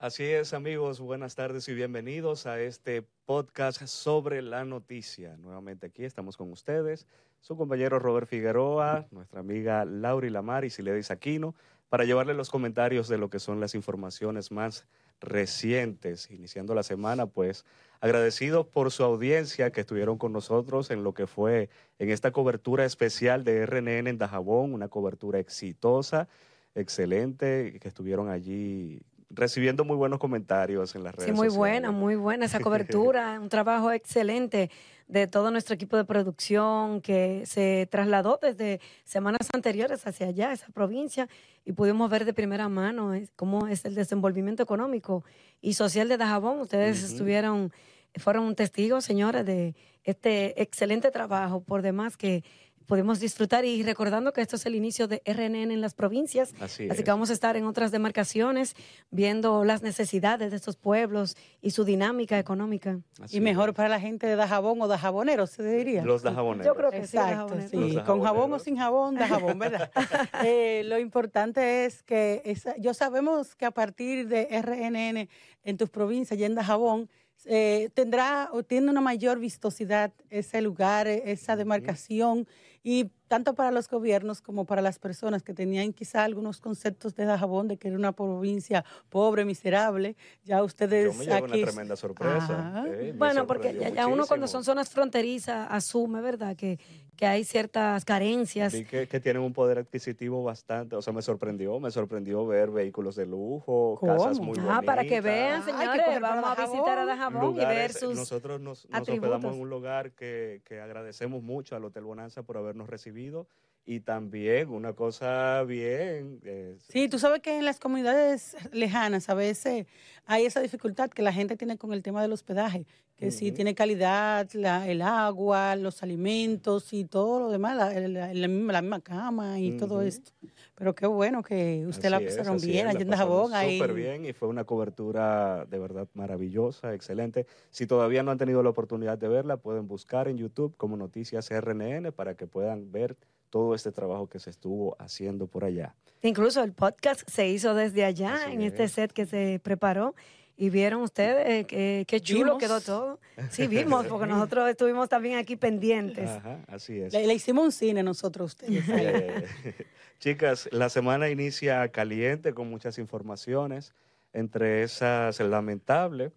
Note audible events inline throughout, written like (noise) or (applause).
Así es, amigos, buenas tardes y bienvenidos a este podcast sobre la noticia. Nuevamente aquí estamos con ustedes, su compañero Robert Figueroa, nuestra amiga Lauri Lamar y Siledis Aquino, para llevarle los comentarios de lo que son las informaciones más recientes. Iniciando la semana, pues agradecidos por su audiencia que estuvieron con nosotros en lo que fue en esta cobertura especial de RNN en Dajabón, una cobertura exitosa, excelente, que estuvieron allí recibiendo muy buenos comentarios en las redes Sí, muy sociales. buena, muy buena esa (laughs) cobertura, un trabajo excelente de todo nuestro equipo de producción que se trasladó desde semanas anteriores hacia allá, esa provincia, y pudimos ver de primera mano eh, cómo es el desenvolvimiento económico y social de Dajabón. Ustedes Ujú. estuvieron, fueron testigos, señores, de este excelente trabajo, por demás que pudimos disfrutar y recordando que esto es el inicio de RNN en las provincias. Así, Así es. que vamos a estar en otras demarcaciones viendo las necesidades de estos pueblos y su dinámica económica. Así Y mejor es. para la gente de Dajabón o Dajabonero, se diría. Los dajaboneros. Yo creo que sí, Exacto, Con jabón o sin jabón, Dajabón, ¿verdad? (laughs) Eh, lo importante es que esa- yo sabemos que a partir de RNN en tus provincias y en Dajabón, eh, tendrá o tiene una mayor vistosidad ese lugar, eh, esa demarcación, y tanto para los gobiernos como para las personas que tenían quizá algunos conceptos de Dajabón de que era una provincia pobre, miserable, ya ustedes Yo me llevo aquí... una tremenda sorpresa. Ah. eh, Bueno, porque ya, ya uno cuando son zonas fronterizas asume, ¿verdad? Que, que hay ciertas carencias. Vi que, que tienen un poder adquisitivo bastante, o sea, me sorprendió, me sorprendió ver vehículos de lujo, ¿Cómo? casas muy bonitas. Ah, para que vean, Ay, que señores, para vamos a visitar a Dajabón. Dajabón y ver lugares, sus... nosotros nos, nos hospedamos en un lugar que, que agradecemos mucho al Hotel Bonanza por habernos recibido vivido y también una cosa bien eh, Sí, tú sabes que en las comunidades lejanas a veces hay esa dificultad que la gente tiene con el tema del hospedaje, que si Ujú. tiene calidad, la- el agua, los alimentos y todo lo demás, la, la- la misma, cama y todo esto. Pero qué bueno que usted la Así pasaron bien allá en Dajabón. Ahí. Súper bien y fue una cobertura de verdad maravillosa, excelente. Si todavía no han tenido la oportunidad de verla, pueden buscar en YouTube como Noticias RNN para que puedan ver todo este trabajo que se estuvo haciendo por allá. Incluso el podcast se hizo desde allá, Así en este es. set que se preparó. Y vieron ustedes eh, qué chulo Vimos. quedó todo. (laughs) Sí, vimos, porque nosotros estuvimos también aquí pendientes. Ajá, así es. Le, le hicimos un cine nosotros a ustedes. Eh, (laughs) chicas, la semana inicia caliente con muchas informaciones. Entre esas, lamentable,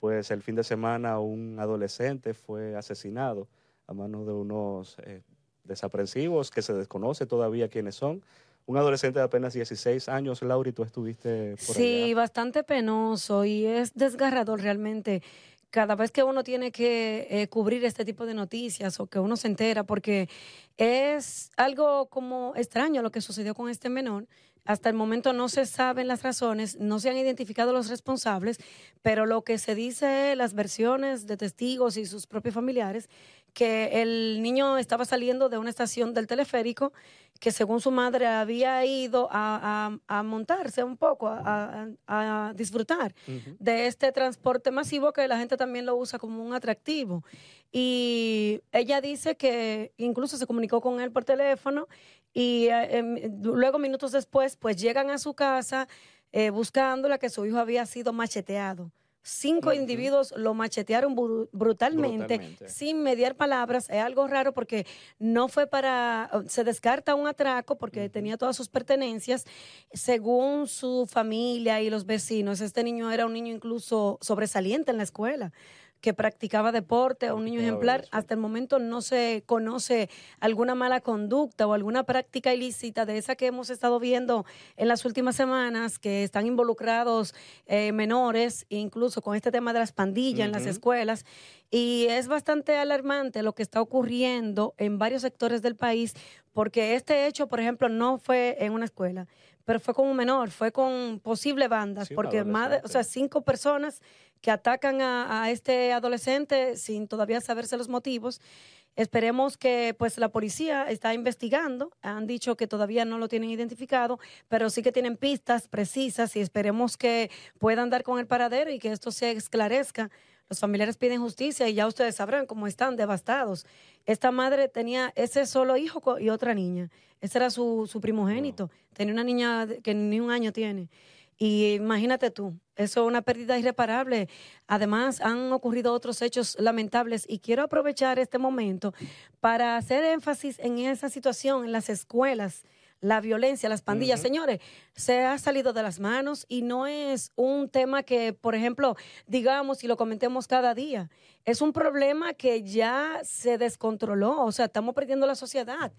pues el fin de semana un adolescente fue asesinado a manos de unos eh, desaprensivos que se desconoce todavía quiénes son. Un adolescente de apenas 16 años, Lauri, tú estuviste por Sí, allá. bastante penoso y es desgarrador realmente cada vez que uno tiene que eh, cubrir este tipo de noticias o que uno se entera, porque es algo como extraño lo que sucedió con este menor. Hasta el momento no se saben las razones, no se han identificado los responsables, pero lo que se dice, las versiones de testigos y sus propios familiares, que el niño estaba saliendo de una estación del teleférico que según su madre había ido a, a- a montarse un poco, a, a- disfrutar de este transporte masivo que la gente también lo usa como un atractivo. Y ella dice que incluso se comunicó con él por teléfono y eh, em, luego minutos después pues llegan a su casa eh, buscándola que su hijo había sido macheteado. Cinco individuos lo machetearon bru- brutalmente, Brutalmente. sin mediar palabras. Es algo raro porque no fue para, se descarta un atraco porque tenía todas sus pertenencias. Según su familia y los vecinos, este niño era un niño incluso sobresaliente en la escuela que practicaba deporte, un niño ejemplar. Hasta el momento no se conoce alguna mala conducta o alguna práctica ilícita de esa que hemos estado viendo en las últimas semanas, que están involucrados eh, menores, incluso con este tema de las pandillas en las escuelas. Y es bastante alarmante lo que está ocurriendo en varios sectores del país, porque este hecho, por ejemplo, no fue en una escuela, pero fue con un menor, fue con posibles bandas, Sí, porque más de, o sea, cinco personas que atacan a, a este adolescente sin todavía saberse los motivos. Esperemos que pues la policía está investigando, han dicho que todavía no lo tienen identificado, pero sí que tienen pistas precisas y esperemos que puedan dar con el paradero y que esto se esclarezca. Los familiares piden justicia y ya ustedes sabrán cómo están devastados. Esta madre tenía ese solo hijo y otra niña. Ese era su, su primogénito. Tenía una niña que ni un año tiene. Y imagínate tú, eso es una pérdida irreparable. Además, han ocurrido otros hechos lamentables y quiero aprovechar este momento para hacer énfasis en esa situación en las escuelas la violencia, las pandillas. Señores, se ha salido de las manos y no es un tema que, por ejemplo, digamos y lo comentemos cada día. Es un problema que ya se descontroló, o sea, estamos perdiendo la sociedad.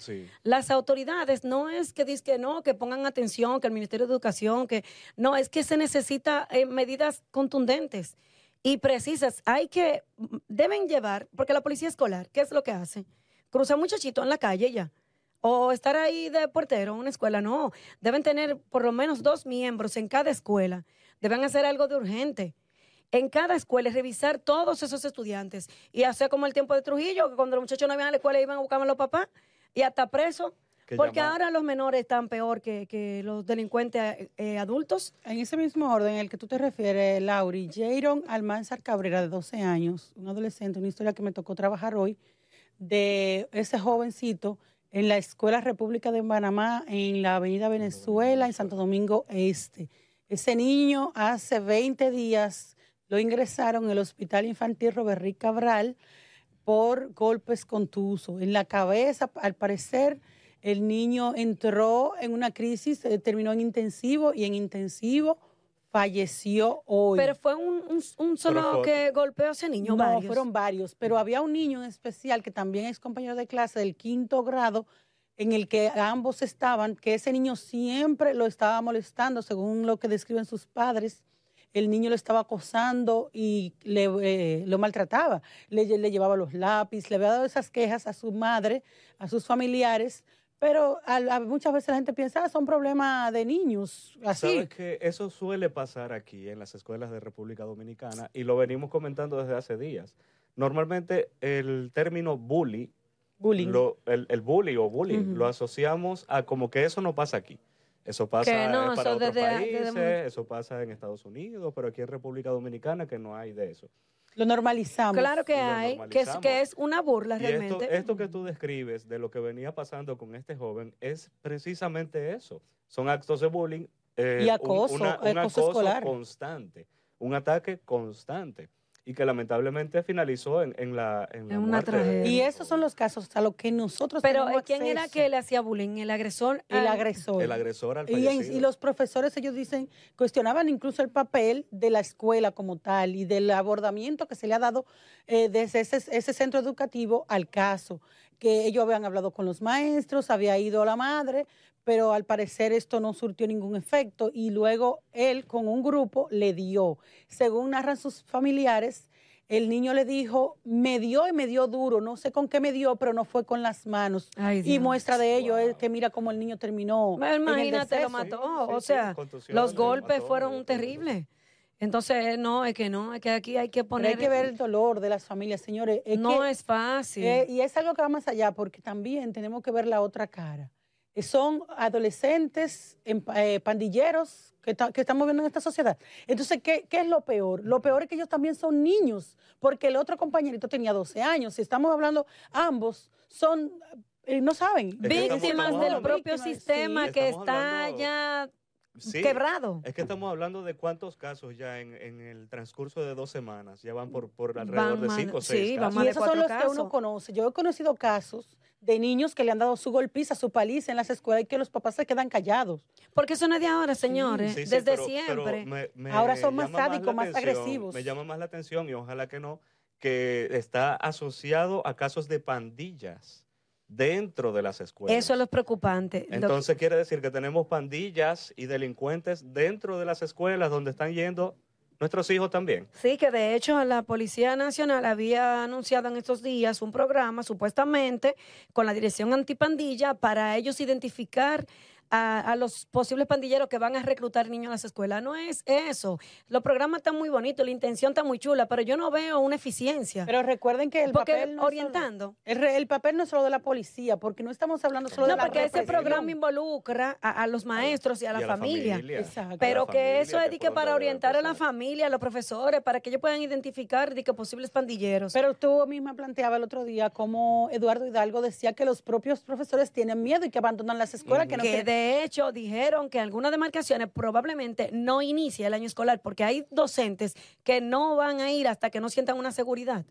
Las autoridades no es que dicen que no, que pongan atención, que el Ministerio de Educación, que no, es que se necesita eh, medidas contundentes y precisas. Hay que, deben llevar, porque la policía escolar, ¿qué es lo que hace? Cruza muchachito en la calle ya o estar ahí de portero en una escuela, no. Deben tener por lo menos dos miembros en cada escuela. Deben hacer algo de urgente. En cada escuela revisar todos esos estudiantes y hacer como el tiempo de Trujillo, que cuando los muchachos no iban a la escuela iban a buscar a los papás y hasta presos. Porque ahora los menores están peor que, los delincuentes eh, adultos. En ese mismo orden, el que tú te refieres, Lauri, Jaron Almanzar Cabrera, de 12 años, un adolescente, una historia que me tocó trabajar hoy, de ese jovencito en la Escuela República de Panamá, en la Avenida Venezuela, en Santo Domingo Este. Ese niño hace 20 días lo ingresaron en el Hospital Infantil Robert Cabral por golpes contusos. En la cabeza, al parecer, el niño entró en una crisis, terminó en intensivo y en intensivo falleció hoy. Pero fue un, solo que golpeó a ese niño. No, fueron varios, pero había un niño en especial que también es compañero de clase del quinto grado en el que ambos estaban, que ese niño siempre lo estaba molestando, según lo que describen sus padres. El niño lo estaba acosando y le, eh, lo maltrataba. Le, le llevaba los lápices, le había dado esas quejas a su madre, a sus familiares, pero muchas veces la gente piensa, ah, son problemas de niños, así. Sabes que eso suele pasar aquí en las escuelas de República Dominicana y lo venimos comentando desde hace días. Normalmente el término bully, bullying. el, bully o bullying, lo asociamos a como que eso no pasa aquí. Eso pasa para otros países, eso pasa en Estados Unidos, pero aquí en República Dominicana que no hay de eso. Lo normalizamos. Claro que hay, que es, que es una burla realmente. Esto, que tú describes de lo que venía pasando con este joven es precisamente eso. Son actos de bullying. Eh, y acoso, un, acoso, escolar. constante, un ataque constante y que lamentablemente finalizó en, en la, en una tragedia. Y esos son los casos a los que nosotros Pero ¿quién era que le hacía bullying? ¿El agresor? El agresor. El agresor al y, y, los profesores, ellos dicen, cuestionaban incluso el papel de la escuela como tal y del abordamiento que se le ha dado eh, desde ese, ese centro educativo al caso que ellos habían hablado con los maestros, había ido la madre, pero al parecer esto no surtió ningún efecto y luego él con un grupo le dio. Según narran sus familiares, el niño le dijo, me dio y me dio duro, no sé con qué me dio, pero no fue con las manos. y muestra de ello es que mira cómo el niño terminó. Imagínate, lo mató. o sea, los golpes fueron terribles. Entonces, no, es que no, es que aquí hay que poner... hay que ver el dolor de las familias, señores. no es fácil. Eh, y es algo que va más allá, porque también tenemos que ver la otra cara. Son adolescentes, eh, pandilleros que, estamos viendo en esta sociedad. Entonces, ¿qué, es lo peor? Lo peor es que ellos también son niños, porque el otro compañerito tenía 12 años. Si estamos hablando, ambos son, eh, no saben. Víctimas del propio sistema que está ya quebrado. Es que estamos hablando de cuántos casos ya en, el transcurso de dos semanas, ya van por, por alrededor de cinco o seis casos. y esos son los que uno conoce. Yo he conocido casos de niños que le han dado su golpiza, su paliza en las escuelas y que los papás se quedan callados. Porque eso no es de ahora, señores, desde siempre. ahora son más sádicos, más agresivos. Me llama más la atención y ojalá que no, que está asociado a casos de pandillas dentro de las escuelas. Eso es lo preocupante. Entonces quiere decir que tenemos pandillas y delincuentes dentro de las escuelas donde están yendo nuestros hijos también. Sí, que de hecho la Policía Nacional había anunciado en estos días un programa supuestamente con la Dirección Antipandilla para ellos identificar a, los posibles pandilleros que van a reclutar niños a las escuelas. No es eso. Los programas están muy bonitos, la intención está muy chula, pero yo no veo una eficiencia. Pero recuerden que el papel no orientando. el, papel no es solo de la policía, porque no estamos hablando solo de la No, porque ese programa involucra a, los maestros y a la, familia. Pero que eso es que para orientar a la familia, a los profesores, para que ellos puedan identificar de que posibles pandilleros. Pero tú misma planteaba el otro día cómo Eduardo Hidalgo decía que los propios profesores tienen miedo y que abandonan las escuelas, que no que De hecho, dijeron que algunas demarcaciones probablemente no inicia el año escolar porque hay docentes que no van a ir hasta que no sientan una seguridad.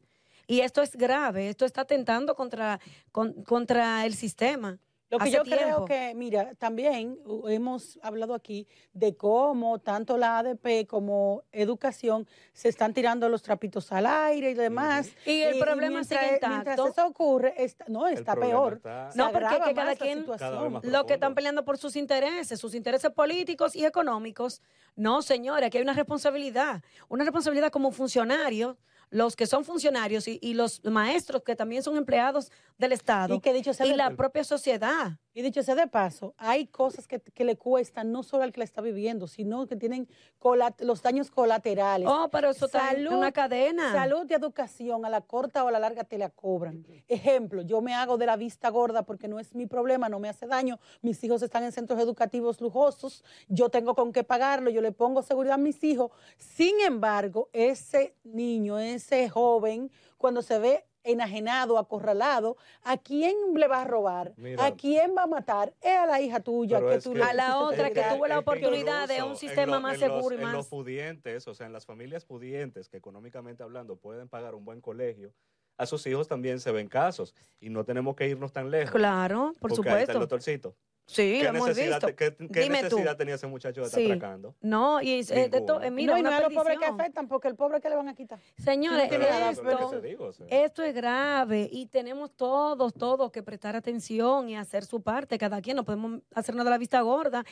Y esto es grave, esto está atentando contra, con- contra el sistema. Lo que yo tiempo. creo que, mira, también uh, hemos hablado aquí de cómo tanto la ADP como educación se están tirando los trapitos al aire y demás. Y el problema sigue mientras, mientras intacto. eso ocurre, está- no, está peor. está- No, porque que cada quien-. Cada Lo que están peleando por sus intereses, sus intereses políticos y económicos. No, señores, aquí hay una responsabilidad. Una responsabilidad como funcionarios, los que son funcionarios y, y los maestros que también son empleados del Estado. Y que dicho sea y la propia sociedad. Y dicho sea de paso, hay cosas que, que le cuestan no solo al que la está viviendo, sino que tienen los daños colaterales. Oh, pero eso está en una cadena. Salud y educación, a la corta o a la larga te la cobran. Ejemplo, yo me hago de la vista gorda porque no es mi problema, no me hace daño. Mis hijos están en centros educativos lujosos, yo tengo con qué pagarlo, yo le pongo seguridad a mis hijos. Sin embargo, ese niño, ese joven, cuando se ve enajenado, acorralado, ¿a quién le va a robar? Mira. ¿A quién va a matar? Es a la hija tuya Pero que es tú que- le A la otra que tuvo la oportunidad de un en sistema lo- más en los- seguro y En más- los pudientes, o sea, en las familias pudientes que económicamente hablando pueden pagar un buen colegio, a sus hijos también se ven casos y no tenemos que irnos tan lejos. Claro, por porque ahí está el supuesto. doctorcito. Sí, ¿Qué lo hemos visto. te- qué- qué Dime tú. necesidad tenía ese muchacho de estar Sí. atracando? No, y es- eh, de to- Ninguna. eh, mira, no, y no a los pobres que afectan, porque el pobre que le van a quitar. Señores, Pero es lo que esto, te digo, o sea. esto es grave y tenemos todos, todos que prestar atención y hacer su parte. Cada quien no podemos hacernos de la vista gorda.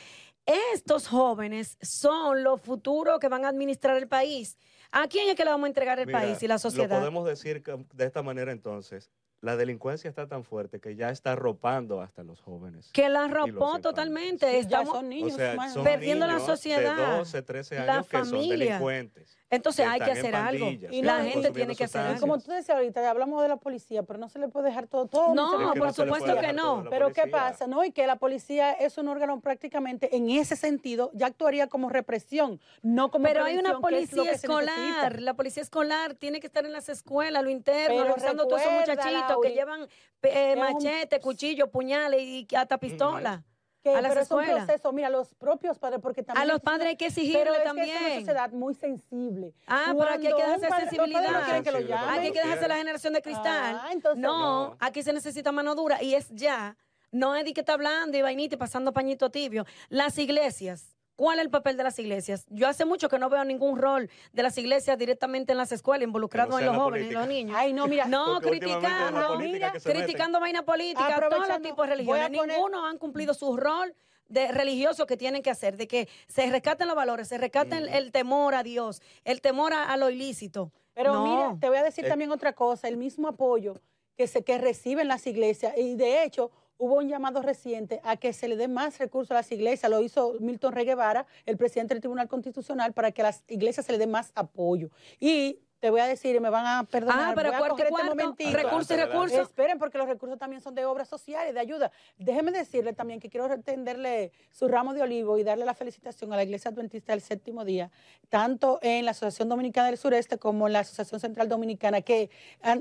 Estos jóvenes son los futuros que van a administrar el país. ¿A quién es que le vamos a entregar el Mira, país y la Lo sociedad? podemos decir que- de esta manera entonces. La delincuencia está tan fuerte que ya está arropando hasta los jóvenes. Que la arropó totalmente. Estamos, son niños, o sea, son perdiendo la niños sociedad, de 12, 13 la años que son familia. delincuentes. Entonces hay que hacer algo. Y la gente tiene que hacer algo. Como tú decías ahorita, hablamos de la policía, pero no se le puede dejar todo. todo No, por supuesto que no. Pero ¿qué pasa? ¿No? Y que la policía es un órgano prácticamente, en ese sentido, ya actuaría como represión, no como Pero hay una policía escolar. La policía escolar tiene que estar en las escuelas, lo interno, revisando a todos esos muchachitos que llevan eh, machete, cuchillo, puñales y hasta pistola. Que- a las pero es un escuelas. proceso, mira, los propios padres, porque también... A los es padres hay que pero exigirle es que también. es una sociedad muy sensible. Ah, pero aquí hay que Cuando dejarse padre- padres no sensibilidad. quieren que lo llamen. Aquí hay que dejarse la generación de cristal. Ah, entonces- no, No. aquí se necesita mano dura y es ya. No es de que está hablando y vainita y pasando pañito tibio. Las iglesias. ¿Cuál es el papel de las iglesias? Yo hace mucho que no veo ningún rol de las iglesias directamente en las escuelas, involucrados sea en los jóvenes y los niños. Ay, no, mira. No, criticando, mira, criticando vaina política, todos los tipos de religiones. poner- Ninguno han cumplido su rol de religioso que tienen que hacer, de que se rescaten los valores, se rescaten el temor a Dios, el temor a, a lo ilícito. Pero No. mira, te voy a decir Eh. también otra cosa, el mismo apoyo que se que reciben las iglesias y de hecho hubo un llamado reciente a que se le dé más recursos a las iglesias, lo hizo Milton Rey Guevara, el presidente del Tribunal Constitucional, para que a las iglesias se le dé más apoyo. Y te voy a decir, y me van a perdonar, Ah, pero voy a cuarto y este momentito. recursos y recursos. Esperen, porque los recursos también son de obras sociales, de ayuda. Déjeme decirle también que quiero tenderle su ramo de olivo y darle la felicitación a la Iglesia Adventista del Séptimo Día, tanto en la Asociación Dominicana del Sureste como en la Asociación Central Dominicana, que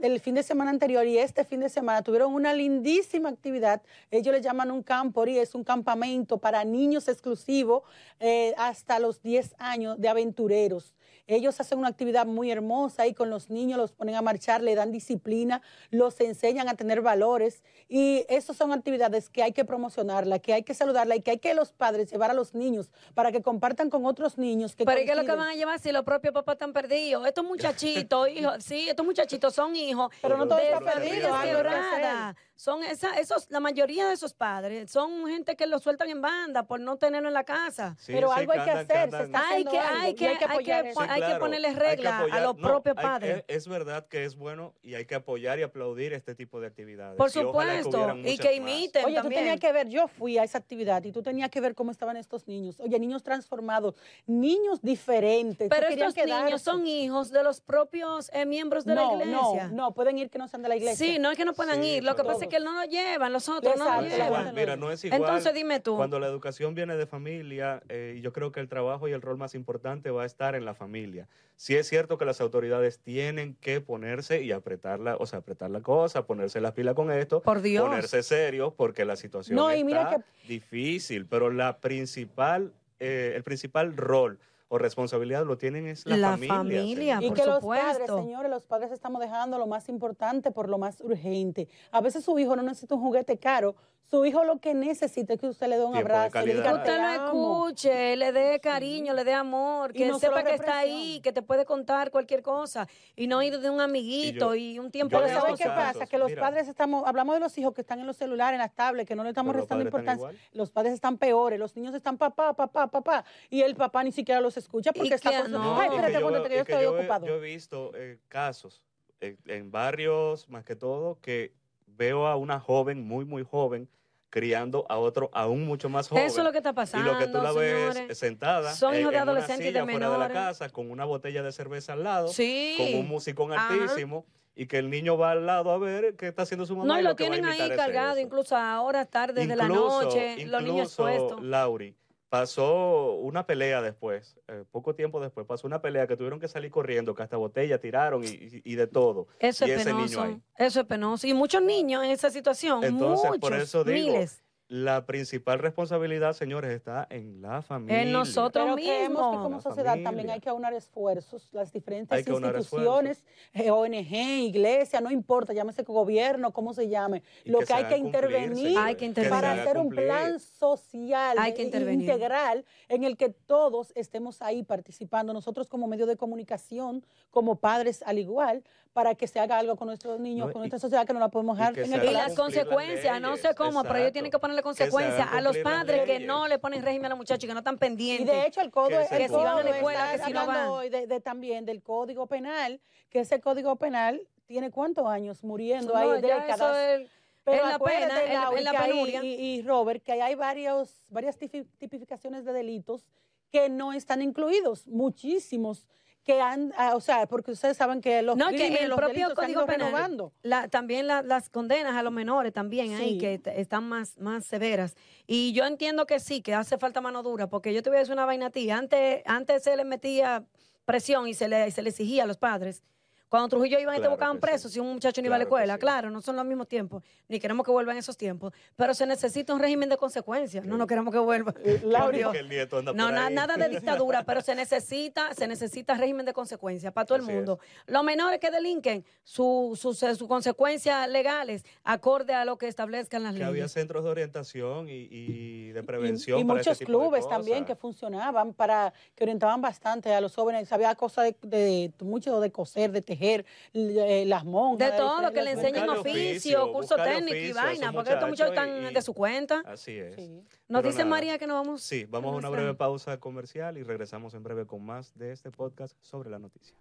el fin de semana anterior y este fin de semana tuvieron una lindísima actividad. Ellos le llaman un campori, es un campamento para niños exclusivo eh, hasta los 10 años de aventureros. Ellos hacen una actividad muy hermosa ahí con los niños, los ponen a marchar, le dan disciplina, los enseñan a tener valores y esas son actividades que hay que promocionarla, que hay que saludarla y que hay que los padres llevar a los niños para que compartan con otros niños que Pero ¿y ¿qué es lo que van a llevar si los propios papás están perdidos? Estos muchachitos, (laughs) hijos, sí, estos muchachitos son hijos Pero no todo de está familias perdido, algo hay que quebradas. Son esa, esos, la mayoría de esos padres son gente que los sueltan en banda por no tenerlo en la casa. Sí, Pero sí, algo hay que hacer, Hay que, hay y que, hay que hay que, ponerles reglas a los no, propios hay- padres. Es, es verdad que es bueno y hay que apoyar y aplaudir este tipo de actividades. Por Y ojalá que supuesto, y que más. imiten Oye, tú tenías que ver, yo fui a esa actividad y tú tenías que ver cómo estaban estos niños. Oye, niños transformados, niños diferentes. Pero estos niños son hijos de los propios eh, miembros de no, la iglesia. No, no, pueden ir que no sean de la iglesia. Sí, no es que no puedan Sí, ir. Lo que pasa es que no lo llevan, los otros no Exacto, lo igual, llevan. Mira, no es igual. Entonces dime tú. Cuando la educación viene de familia, eh, yo creo que el trabajo y el rol más importante va a estar en la familia. Familia. Sí es cierto que las autoridades tienen que ponerse y apretar la, o sea, apretar la cosa, ponerse las pilas con esto, Por Dios. ponerse serios porque la situación No, está mira difícil, pero la principal, eh, el principal rol o responsabilidad lo tienen es la, La familia. familia. Y por que los supuesto. padres, señores, los padres estamos dejando lo más importante por lo más urgente. A veces su hijo no necesita un juguete caro, su hijo lo que necesita es que usted le dé un Tiempo abrazo, le diga, calidad. "Te Usted lo amo". escuche, le dé cariño, le dé amor, Y que no sepa que está ahí, que te puede contar cualquier cosa y no ir de un amiguito Y y, yo- un tiempo Pero de visto ¿sabe qué pasa? Que los mira. padres estamos, hablamos de los hijos que están en los celulares, en las tablets, que no le estamos Pero los restando están importancia. Los padres están peores, los niños están papá, papá, papá, y el papá ni siquiera los escucha porque Y está que con su... no. Ay, y que espérate, yo que y estoy ocupado. Yo he visto eh, casos eh, en barrios, más que todo, que veo a una joven, muy, muy joven, criando a otro aún mucho más joven. Eso es lo que está y pasando, lo que tú la ves señores. sentada Son en, hijos de adolescentes y de silla fuera de la menores. casa con una botella de cerveza al lado, Sí. con un musicón Ajá. altísimo y que el niño va al lado a ver qué está haciendo su mamá. No, y y lo tienen ahí cargado, incluso a horas tardes de la Incluso- noche, los niños incluso, expuestos. Lauri, pasó una pelea después, eh, poco tiempo después, pasó una pelea que tuvieron que salir corriendo, que hasta botella tiraron y, y- y de todo. Eso y es ese niño penoso. ahí. Eso es penoso. Y muchos niños en esa situación. Entonces, muchos, por eso digo, miles. La principal responsabilidad, señores, está en la familia. nosotros. Pero creemos que mismo. como La sociedad familia. también hay que aunar esfuerzos, las diferentes instituciones, eh, ONG, iglesia, no importa, llámese gobierno, cómo se llame, Y lo que hay que intervenir, Hay que para hacer un plan social Hay que intervenir. integral en el que todos estemos ahí participando, nosotros como medio de comunicación, como padres al igual, para que se haga algo con nuestros niños, No, con y- nuestra sociedad que no la podemos y dejar en el Y las consecuencias, no sé cómo, pero ellos tienen que ponerle consecuencias a los padres que no le ponen régimen a los muchachos y que no están Y pendientes. de hecho el codo, Que el si van a la escuela, que si no van. hoy de, de también del código penal, que ese código penal tiene cuántos años muriendo No, ahí décadas. Pero es la pena, es la- es la penuria. y, y Robert, que hay varios, varias tipi- tipificaciones de delitos que no están incluidos, muchísimos que han, ah, o sea, porque ustedes saben que los No, que crímenes, el los propio Código Penal, renovando. la- también la- las condenas a los menores también ahí, que están más, más severas. Y yo entiendo que sí, que hace falta mano dura, porque yo te voy a decir una vaina a ti. Antes, antes se le metía presión y se le, se le exigía a los padres. Cuando Trujillo iban y te buscaban que sí. presos si un muchacho no iba a la escuela. sí. Claro, no son los mismos tiempos, ni queremos que vuelvan esos tiempos, pero se necesita un régimen de consecuencias. No, no queremos que vuelva. Eh, anda No, na- nada de (laughs) dictadura, pero se necesita, se necesita régimen de consecuencias para todo el mundo. Los menores que delinquen, sus su, su consecuencias legales, acorde a lo que establezcan las que había leyes. centros de orientación y, y de prevención Y, para ese muchos tipo de clubes también que funcionaban para que orientaban bastante a los jóvenes. Había cosas de, de- mucho de coser, de tejer, eh, las monjas. De todo, que le enseñen oficio, oficio, curso técnico y oficio vaina, porque estos muchachos están de su cuenta. Así es. Sí. Nos Pero dice nada. María que nos vamos. Sí, vamos a una breve pausa comercial y regresamos en breve con más de este podcast sobre la noticia.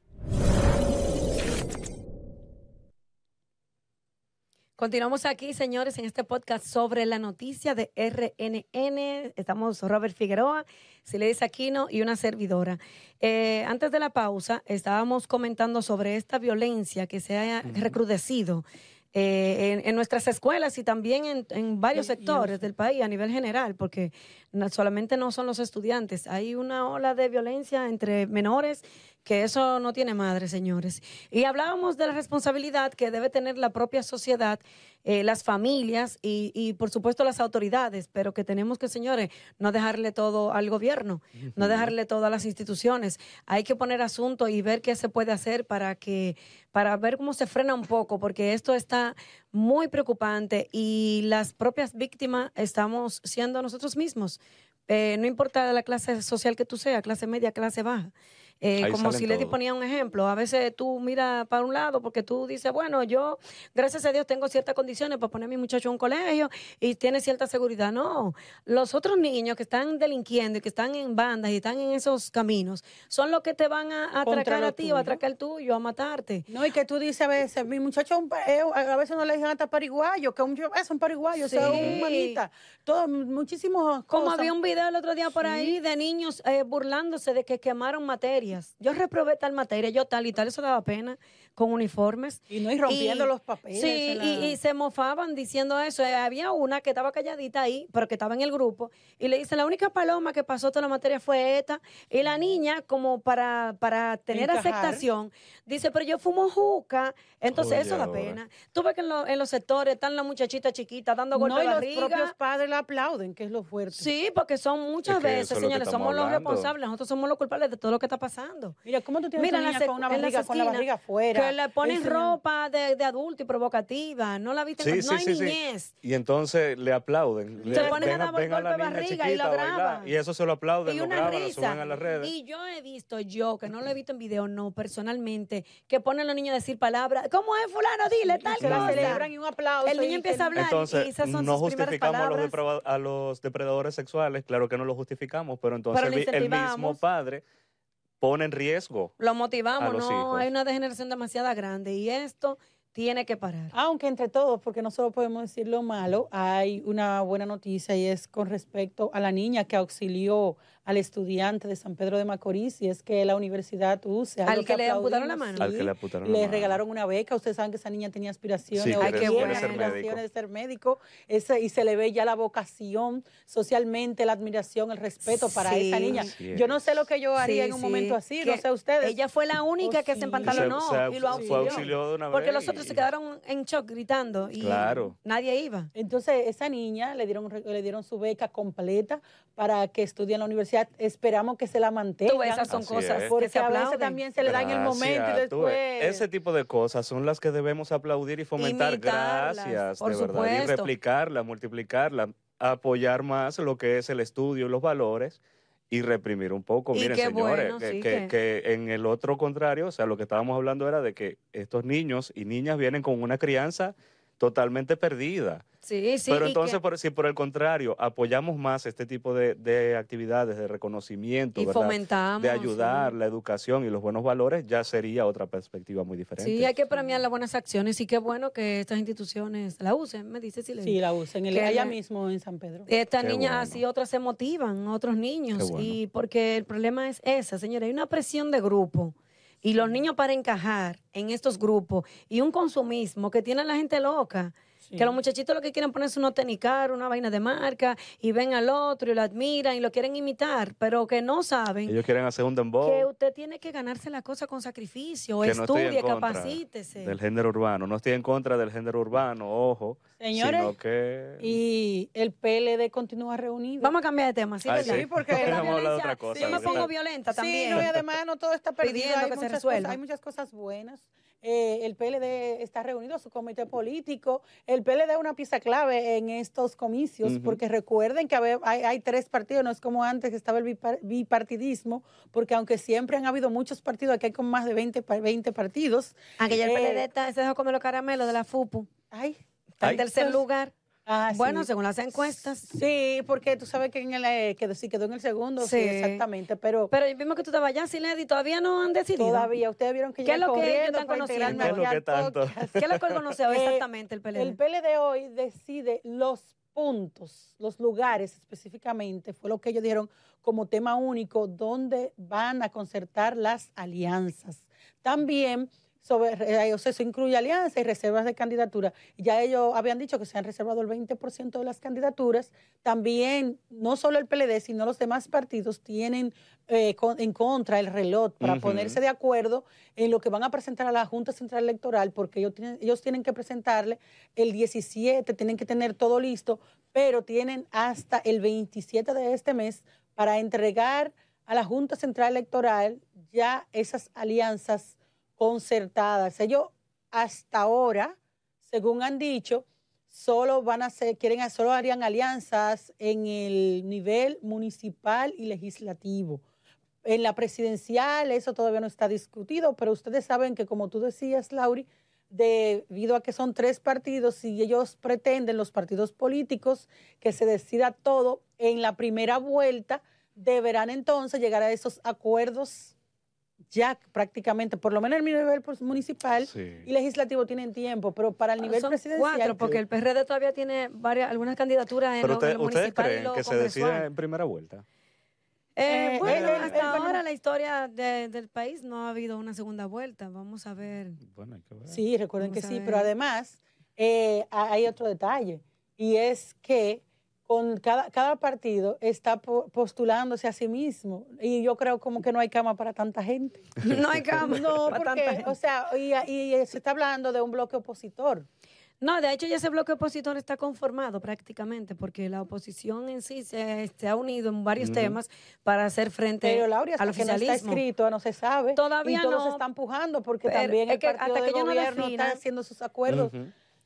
Continuamos aquí, señores, en este podcast sobre la noticia de RNN. Estamos Robert Figueroa, Siledis Aquino y una servidora. Eh, antes de la pausa, estábamos comentando sobre esta violencia que se ha recrudecido eh, en, en nuestras escuelas y también en, en varios sectores del país a nivel general, porque no- solamente no son los estudiantes, hay una ola de violencia entre menores que eso no tiene madre, señores. Y hablábamos de la responsabilidad que debe tener la propia sociedad, eh, las familias y, y, por supuesto las autoridades, pero que tenemos que, señores, no dejarle todo al gobierno, no dejarle todo a las instituciones. Hay que poner asunto y ver qué se puede hacer para que, para ver cómo se frena un poco, porque esto está muy preocupante y las propias víctimas estamos siendo nosotros mismos. Eh, no importa la clase social que tú seas, clase media, clase baja. Eh, como si todos. ponía un ejemplo, a veces tú miras para un lado porque tú dices, bueno, yo, gracias a Dios, tengo ciertas condiciones para poner a mi muchacho en un colegio y tiene cierta seguridad. No, los otros niños que están delinquiendo y que están en bandas y están en esos caminos son los que te van a, a Contra atracar a ti o a atracar el tuyo, a matarte. No, y que tú dices a veces, mi muchacho, es un pa- eh, a veces no le dicen hasta pariguayo, que un, es un pariguayo, o sea, Sí. un manita. Todo, muchísimos Como cosas. había un video el otro día por Sí. ahí de niños eh, burlándose de que quemaron materia. Yo reprobé tal materia, yo tal y tal, eso daba pena, con uniformes. Y no ir rompiendo Y- los papeles. Sí, la- y, y se mofaban diciendo eso. Eh, Había una que estaba calladita ahí, pero que estaba en el grupo, y le dice, la única paloma que pasó toda la materia fue esta. Y la niña, como para, para tener Encajar. aceptación, dice, pero yo fumo juca. Entonces Oye, eso da ahora. pena. Tú ves que en, lo- en los sectores están las muchachitas chiquitas dando golpes no, y de los barriga. propios padres la aplauden, que es lo fuerte. Sí, porque son muchas Es que veces, señores, somos los responsables, nosotros somos los culpables de todo lo que está pasando. Mira, ¿cómo tú tienes Mira, una niña con una barriga, con la barriga afuera? Que le ponen ropa de, de adulto y provocativa, no la visten, Sí, no sí, hay sí, sí. niñez. Y entonces le aplauden. Se Le- ponen a dar ven golpe la de niña barriga y lo graban. Y eso se lo aplauden, Y lo una graban, lo risa. suben a las redes. Y yo he visto, yo, que no lo he visto en video, no, personalmente, que ponen a los niños a decir palabras. ¿Cómo es, fulano? Dile tal Se la cosa. celebran y un aplauso. El niño y empieza a hablar. y Entonces, esas son no sus primeras justificamos a los, a los depredadores sexuales, claro que no lo justificamos, pero entonces Pero el mismo padre pone en riesgo. Lo motivamos, a los no, hijos. hay una degeneración demasiado grande y esto tiene que parar. Aunque entre todos, porque no solo podemos decir lo malo, hay una buena noticia y es con respecto a la niña que auxilió al estudiante de San Pedro de Macorís y es que la universidad UCE, Al algo que le amputaron la mano. Al que le amputaron la le mano. regalaron una beca. Ustedes saben que esa niña tenía aspiraciones, Sí, Ay, qué ser aspiraciones de ser médico. Ese- y se le ve ya la vocación socialmente, la admiración, el respeto para Sí. esa niña. Yo no sé lo que yo haría Sí, en un sí, momento así, no que sé ustedes. Ella fue la única Oh, que sí. se empantalonó y lo fue auxilió. auxilió de una porque vez los otros y- se quedaron en shock gritando y Claro. nadie iba. Entonces, esa niña le dieron, le dieron su beca completa para que estudie en la universidad. Esperamos que se la mantenga. Tú ves, esas son Así cosas es. que Porque se a veces aplauden. también se le da en el momento y después. Ese tipo de cosas son las que debemos aplaudir y fomentar. Imitarlas, Gracias, por de verdad. Y replicarla, multiplicarla, apoyar más lo que es el estudio y los valores y reprimir un poco. Y Miren, señores, bueno, que, sí, que- que- que en el otro contrario, o sea, lo que estábamos hablando era de que estos niños y niñas vienen con una crianza totalmente perdida. Sí, sí. Pero entonces, que- por, si por el contrario apoyamos más este tipo de, de actividades de reconocimiento, y ¿verdad? fomentamos. de ayudar, sí. la educación y los buenos valores, ya sería otra perspectiva muy diferente. Sí, hay que premiar las buenas acciones y qué bueno que estas instituciones la usen, me dice Silvia. Sí, la usan. El, Que allá le- mismo en San Pedro. Estas niñas bueno. así, otras se motivan, otros niños. Bueno. Y porque el problema es esa, señora, hay una presión de grupo. Y los niños para encajar en estos grupos y un consumismo que tiene a la gente loca. Sí. Que los muchachitos lo que quieren ponerse unos tenis caros, una vaina de marca, y ven al otro y lo admiran y lo quieren imitar, pero que no saben Ellos quieren hacer un dembow que usted tiene que ganarse la cosa con sacrificio, Que no estudie, contra capacítese. del género urbano. No estoy en contra del género urbano, ojo, Señores, sino que... y el PLD continúa reunido. Vamos a cambiar de tema, ¿sí? Ay, ¿verdad? sí, Sí, porque (laughs) la violencia- otra cosa, yo me pongo violenta también. Sí, no, y (laughs) además no todo está perdido. Pidiendo Hay que se muchas, resuelva. cosas, hay muchas cosas buenas. Eh, el PLD está reunido, su comité político. El PLD es una pieza clave en estos comicios, porque recuerden que hay, hay tres partidos, no es como antes que estaba el bipar- bipartidismo, porque aunque siempre han habido muchos partidos, aquí hay con más de 20, pa- 20 partidos. Aquella el Eh, PLD está- se dejó comer los caramelos de la FUPU. Ay, Está Ay. en tercer lugar. Ah, Bueno, sí. según las encuestas. Sí, porque tú sabes que en el, eh, que sí quedó en el segundo, sí, Sí. exactamente, pero, Pero vimos que tú estabas allá, Siledi, todavía no han decidido. todavía ustedes vieron que ¿Qué yo es lo que ellos corriendo están conociendo? ¿Qué es lo que al tanto? (laughs) ¿Qué es lo que hoy Eh, exactamente el PLD? El PLD hoy decide los puntos, los lugares específicamente, fue lo que ellos dijeron como tema único, donde van a concertar las alianzas. También sobre, eh, o sea, eso incluye alianzas y reservas de candidatura. Ya ellos habían dicho que se han reservado el 20% de las candidaturas. También, no solo el PLD, sino los demás partidos tienen eh, con- en contra el reloj para ponerse de acuerdo en lo que van a presentar a la Junta Central Electoral, porque ellos tienen, ellos tienen que presentarle el 17, tienen que tener todo listo, pero tienen hasta el 27 de este mes para entregar a la Junta Central Electoral ya esas alianzas concertadas. Ellos hasta ahora, según han dicho, solo van a hacer, quieren, solo harían alianzas en el nivel municipal y legislativo. En la presidencial eso todavía no está discutido, pero ustedes saben que como tú decías, Lauri, debido a que son tres partidos y ellos pretenden, los partidos políticos, que se decida todo en la primera vuelta, deberán entonces llegar a esos acuerdos ya prácticamente, por lo menos en el nivel pues, municipal Sí. y legislativo tienen tiempo, pero para el nivel Son presidencial... cuatro, porque el PRD todavía tiene varias, algunas candidaturas en Pero lo, en usted- lo ustedes municipal y creen lo que se decide congresual. en primera vuelta. Eh, Eh, bueno, hasta ahora la historia de- del país no ha habido una segunda vuelta. Vamos a ver. Bueno, hay que ver. Sí, recuerden que Vamos sí, ver. pero además eh, ha- hay otro detalle y es que con cada, cada partido está po- postulándose a sí mismo y yo creo como que no hay cama para tanta gente. (laughs) No hay cama. No, para tanta porque, gente. o sea, y, y se está hablando de un bloque opositor. No, de hecho ya ese bloque opositor está conformado prácticamente porque la oposición en sí se, se ha unido en varios temas para hacer frente Pero Laura, al hasta que no está oficialismo. escrito, no se sabe. Todavía y todos no, se están empujando porque pero también es el que partido hasta del que ellos no gobierno definan- está haciendo sus acuerdos.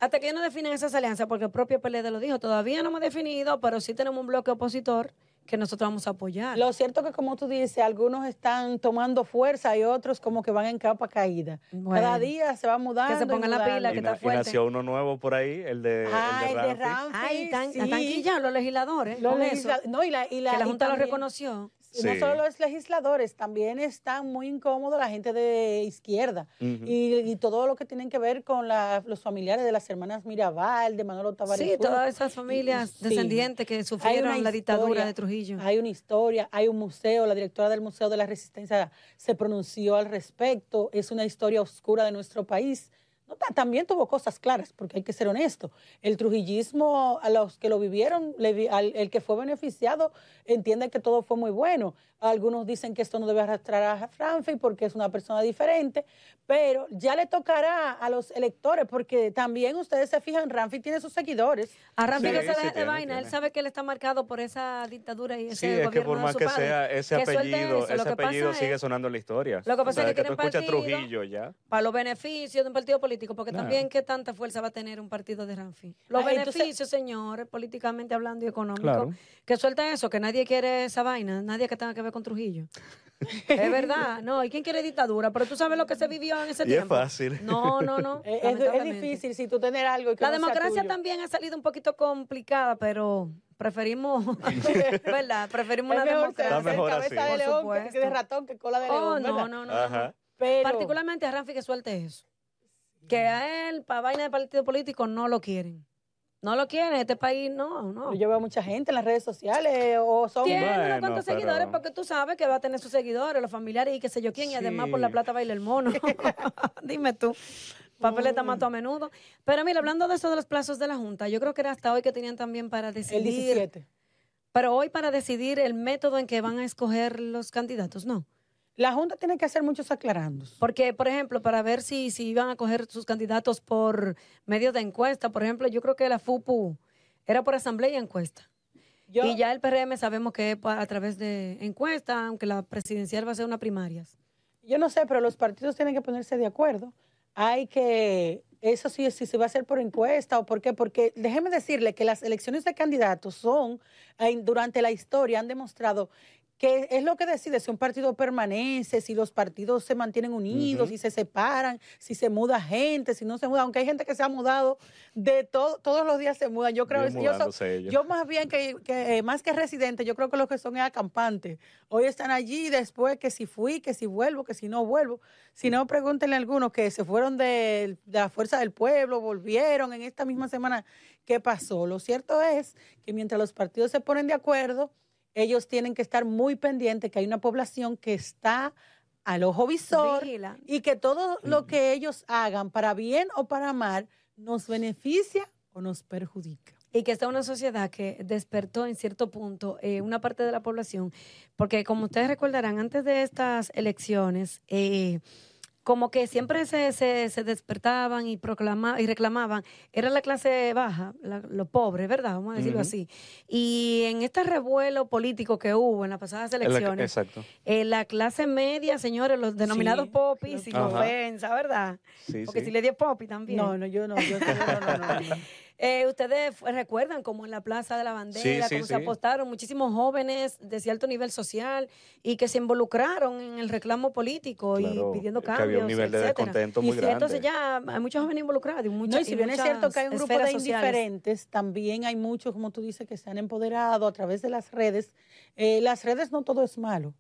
Hasta que ellos no definen esas alianzas, porque el propio PLD lo dijo, todavía no hemos definido, pero sí tenemos un bloque opositor que nosotros vamos a apoyar. Lo cierto que, como tú dices, algunos están tomando fuerza y otros como que van en capa caída. Cada día se va mudando. Que se y pongan la pila, Y, que está y fuerte. nació uno nuevo por ahí, el de, Ah, el de el de Ramfi. Ramfi. Ay, están, sí. están los legisladores. Los con eso, legisla- no, y la, y la- que la y Junta lo también- reconoció. Y No solo los legisladores, también están muy incómodos la gente de izquierda y, y todo lo que tienen que ver con la- los familiares de las hermanas Mirabal, de Manolo Tavares. Sí, todas esas familias descendientes que sufrieron la dictadura de Trujillo. Hay una historia, hay un museo, la directora del Museo de la Resistencia se pronunció al respecto, es una historia oscura de nuestro país. No, ta- también tuvo cosas claras, porque hay que ser honesto. El trujillismo, a los que lo vivieron, le al- el que fue beneficiado, entiende que todo fue muy bueno. Algunos dicen que esto no debe arrastrar a Franfi porque es una persona diferente, pero ya le tocará a los electores, porque también ustedes se fijan, Ramfi tiene sus seguidores. A Ramfi Sí, que se sí de tiene, vaina, él sabe que él está marcado por esa dictadura y ese Sí, es que gobierno por de más su que padre. sea ese Que apellido, eso, ese que apellido es- sigue sonando en la historia. Lo que O pasa sea, es que tú quieren escuchas partido, Trujillo ya. para los beneficios de un partido político, porque Claro. también qué tanta fuerza va a tener un partido de Ramfi. Los Ah, entonces- beneficios, señores, políticamente hablando y económicos, Claro. que suelta eso, que nadie quiere esa vaina, nadie que tenga que ver con Trujillo. (laughs) es verdad, no, ¿y quién quiere dictadura? Pero tú sabes lo que se vivió en ese Y es tiempo. fácil. No, no, no. (laughs) Es, es difícil si tú tener algo y que La no sea democracia tuyo. también ha salido un poquito complicada, pero preferimos, (laughs) ¿verdad? Preferimos Es una democracia. Mejor cabeza así. de león que- que de ratón que cola de león. Oh, no, no, no, no, Ajá. no. Pero, Particularmente a Ramfi que suelte eso. Que a él, para vaina de partido político, no lo quieren. No lo quieren, este país no, no. yo veo mucha gente en las redes sociales o son... Tiene unos Bueno, cuantos pero- seguidores porque tú sabes que va a tener sus seguidores, los familiares y qué sé yo quién, y además por la plata baila el mono. (laughs) (laughs) Dime tú. Papeleta mato a menudo. Pero mira, hablando de eso de los plazos de la Junta, yo creo que era hasta hoy que tenían también para El decidir. 17. Pero hoy para decidir el método en que van a escoger los candidatos, no. La Junta tiene que hacer muchos aclarandos. Porque, por ejemplo, para ver si, si iban a coger sus candidatos por medio de encuesta, por ejemplo, yo creo que la FUPU era por asamblea y encuesta. Yo, Y ya el PRM sabemos que es a través de encuesta, aunque la presidencial va a ser una primarias. yo no sé, pero los partidos tienen que ponerse de acuerdo. Hay que, eso sí, si se va a hacer por encuesta o por qué, porque déjeme decirle que las elecciones de candidatos son, durante la historia, han demostrado que es lo que decide si un partido permanece, si los partidos se mantienen unidos, si se separan, si se muda gente, si no se muda, aunque hay gente que se ha mudado, de todo, todos los días se mudan. Yo creo, Bien yo, so- más bien que, que, eh, más que residentes, yo creo que los que son es acampantes. Hoy están allí, después que si fui, que si vuelvo, que si no vuelvo. Si no, pregúntenle a algunos que se fueron de, de la fuerza del pueblo, volvieron en esta misma semana, ¿qué pasó? Lo cierto es que mientras los partidos se ponen de acuerdo, ellos tienen que estar muy pendientes que hay una población que está al ojo visor Vigila. y que todo lo que ellos hagan, para bien o para mal, nos beneficia o nos perjudica. Y que está una sociedad que despertó en cierto punto eh, una parte de la población, porque como ustedes recordarán, antes de estas elecciones, eh, como que siempre se, se, se despertaban y proclama, y reclamaban, era la clase baja, la- los pobres, ¿verdad? Vamos a decirlo así. Y en este revuelo político que hubo en las pasadas Es la- elecciones, Exacto. eh, la clase media, señores, los denominados Sí, popis, sin Ajá. ofensa, ¿verdad? Sí, Porque sí. si le dio popi también. No, no, yo no, yo no, no, no. (laughs) Eh, Ustedes recuerdan como en la Plaza de la Bandera, Sí, sí, cómo se apostaron muchísimos jóvenes de cierto nivel social y que se involucraron en el reclamo político Claro, y pidiendo que cambios. había un nivel de etcétera. descontento Y muy si grande. Entonces ya hay muchos jóvenes involucrados. Y, mucha- No, y si y bien es cierto que hay un grupo de sociales. indiferentes, también hay muchos, como tú dices, que se han empoderado a través de las redes. Eh, las redes no todo es malo.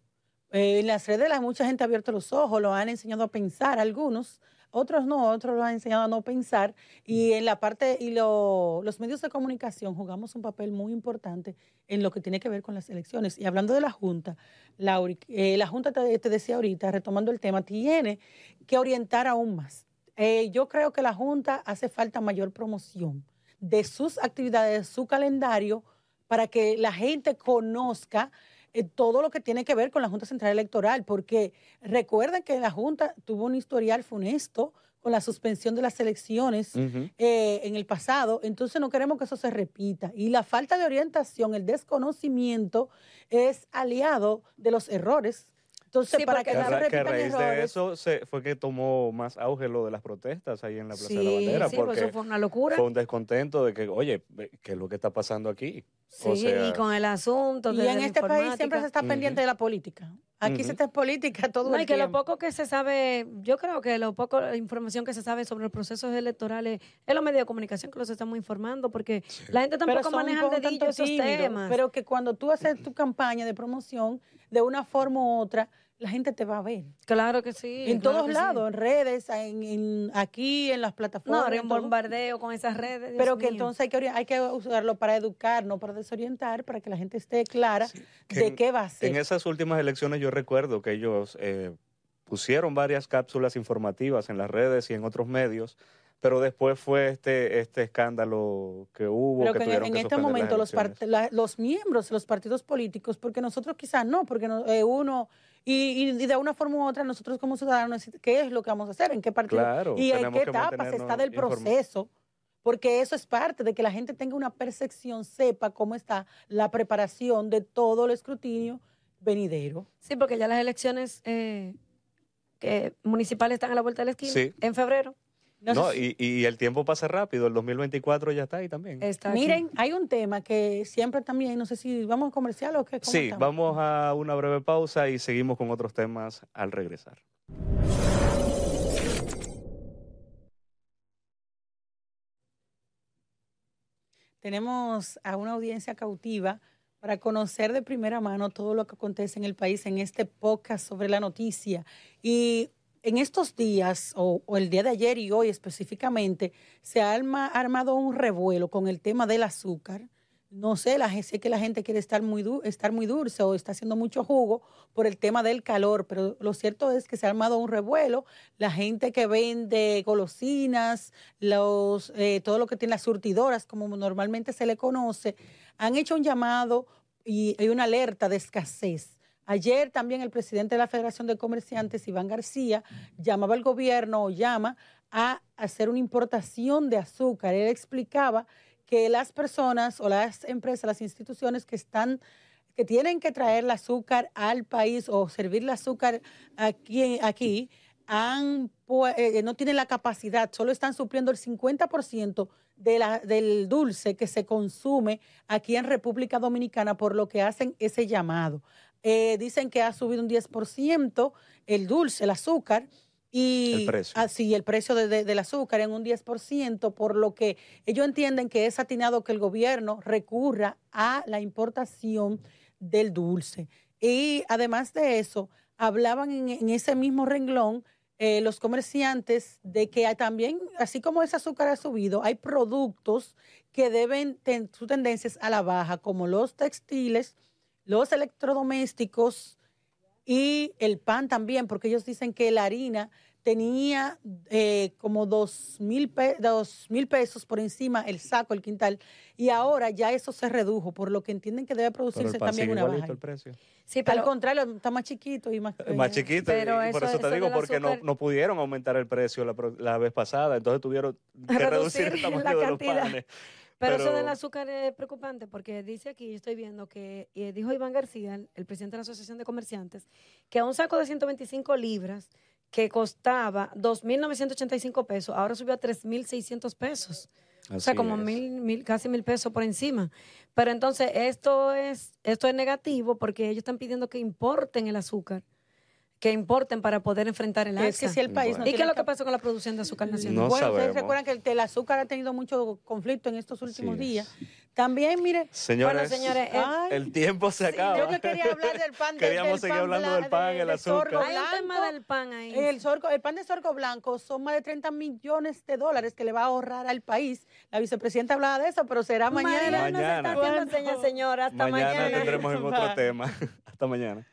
Eh, en las redes la, mucha gente ha abierto los ojos, lo han enseñado a pensar algunos, otros no, otros lo han enseñado a no pensar y en la parte y lo, los medios de comunicación jugamos un papel muy importante en lo que tiene que ver con las elecciones. Y hablando de la Junta, Lauri, eh, la Junta te, te, decía ahorita, retomando el tema, tiene que orientar aún más. Eh, yo creo que la Junta hace falta mayor promoción de sus actividades, de su calendario, para que la gente conozca eh, todo lo que tiene que ver con la Junta Central Electoral, porque recuerden que la Junta tuvo un historial funesto con la suspensión de las elecciones eh, en el pasado, entonces no queremos que eso se repita. Y la falta de orientación, el desconocimiento es aliado de los errores entonces, para que, no se repitan que a raíz de eso se, fue que tomó más auge lo de las protestas ahí en la Plaza de la Bandera. Sí, pues porque eso fue una locura. Fue un descontento de que, oye, ¿qué es lo que está pasando aquí? Sí, y con el asunto. Y en este país siempre se está pendiente de la política. Aquí se está en política todo no, el y que lo poco que se sabe, yo creo que lo poco la información que se sabe sobre los procesos electorales es los medios de comunicación que los estamos informando, porque la gente tampoco maneja de esos temas. Pero que cuando tú haces tu campaña de promoción, de una forma u otra, la gente te va a ver. Claro que sí. En todos lados, en redes, en, aquí, en las plataformas. No, en bombardeo con esas redes. Pero que entonces hay que, hay que usarlo para educar, no para desorientar, para que la gente esté clara de qué va a ser. En esas últimas elecciones yo recuerdo que ellos eh, pusieron varias cápsulas informativas en las redes y en otros medios pero después fue este este escándalo que hubo. Pero que, en, este momento los, los miembros, los partidos políticos, porque nosotros quizás no, porque eh, uno, y, de una forma u otra nosotros como ciudadanos, ¿qué es lo que vamos a hacer? ¿En qué partido? y en qué etapas está del proceso. Porque eso es parte de que la gente tenga una percepción, sepa cómo está la preparación de todo el escrutinio venidero. Sí, porque ya las elecciones eh, municipales están a la vuelta de la esquina en febrero. No, y, el tiempo pasa rápido, el 2024 ya está ahí también. Miren, hay un tema que siempre también, no sé si vamos a comercial o qué. Sí, vamos a una breve pausa y seguimos con otros temas al regresar. Tenemos a una audiencia cautiva para conocer de primera mano todo lo que acontece en el país en este podcast sobre la noticia. Y en estos días, o, el día de ayer y hoy específicamente, se ha armado un revuelo con el tema del azúcar. No sé, la, sé que la gente quiere estar muy, estar muy dulce o está haciendo mucho jugo por el tema del calor, pero lo cierto es que se ha armado un revuelo. La gente que vende golosinas, los, eh, todo lo que tiene las surtidoras, como normalmente se le conoce, han hecho un llamado y hay una alerta de escasez Ayer también el presidente de la Federación de Comerciantes, Iván García, llamaba al gobierno o llama a hacer una importación de azúcar. Él explicaba que las personas o las empresas, las instituciones que están que tienen que traer el azúcar al país o servir el azúcar aquí, eh, no tienen la capacidad, solo están supliendo el 50% de la, del dulce que se consume aquí en República Dominicana, por lo que hacen ese llamado. Eh, dicen que ha subido un 10% el dulce, el azúcar. Y el precio. Así, el precio del azúcar en un 10%, por lo que ellos entienden que es atinado que el gobierno recurra a la importación del dulce. Y además de eso, hablaban en, ese mismo renglón eh, los comerciantes de que también, así como ese azúcar ha subido, hay productos que deben, su tendencias a la baja, como los textiles, los electrodomésticos y el pan también, porque ellos dicen que la harina tenía eh, como dos mil, dos mil pesos por encima el saco, el quintal, y ahora ya eso se redujo, por lo que entienden que debe producirse también una baja. El precio. Sí, pero, Al contrario, está más chiquito y más... Más chiquito, y por eso te digo, porque no, no, pudieron aumentar el precio la, la, vez pasada, entonces tuvieron que (laughs) reducir, el tamaño de los panes. Pero, eso del azúcar es preocupante porque dice aquí, estoy viendo que eh, dijo Iván García, el, presidente de la Asociación de Comerciantes, que a un saco de 125 libras que costaba 2.985 pesos, ahora subió a 3.600 pesos. o sea, como mil, mil, casi mil pesos por encima. Pero entonces esto es, esto es negativo porque ellos están pidiendo que importen el azúcar que importen para poder enfrentar el alza. Es que el país ¿Y qué es lo que pasa con la producción de azúcar nacional? No bueno, ustedes recuerdan que el, azúcar ha tenido mucho conflicto en estos últimos días. También, mire, Señores, Bueno, señores, ay, el tiempo se sí, acaba. yo que quería hablar del pan (laughs) de- Queríamos del seguir pan hablando bla- del pan, de- el de azúcar. Hay un tema del pan ahí. El, sorgo- el pan de sorgo blanco son más de 30 millones de dólares que le va a ahorrar al país. La vicepresidenta hablaba de eso, pero será mañana. Se Mañana. está haciendo Bueno. señas, señora. Hasta mañana mañana. tendremos en otro tema. (laughs) Hasta mañana.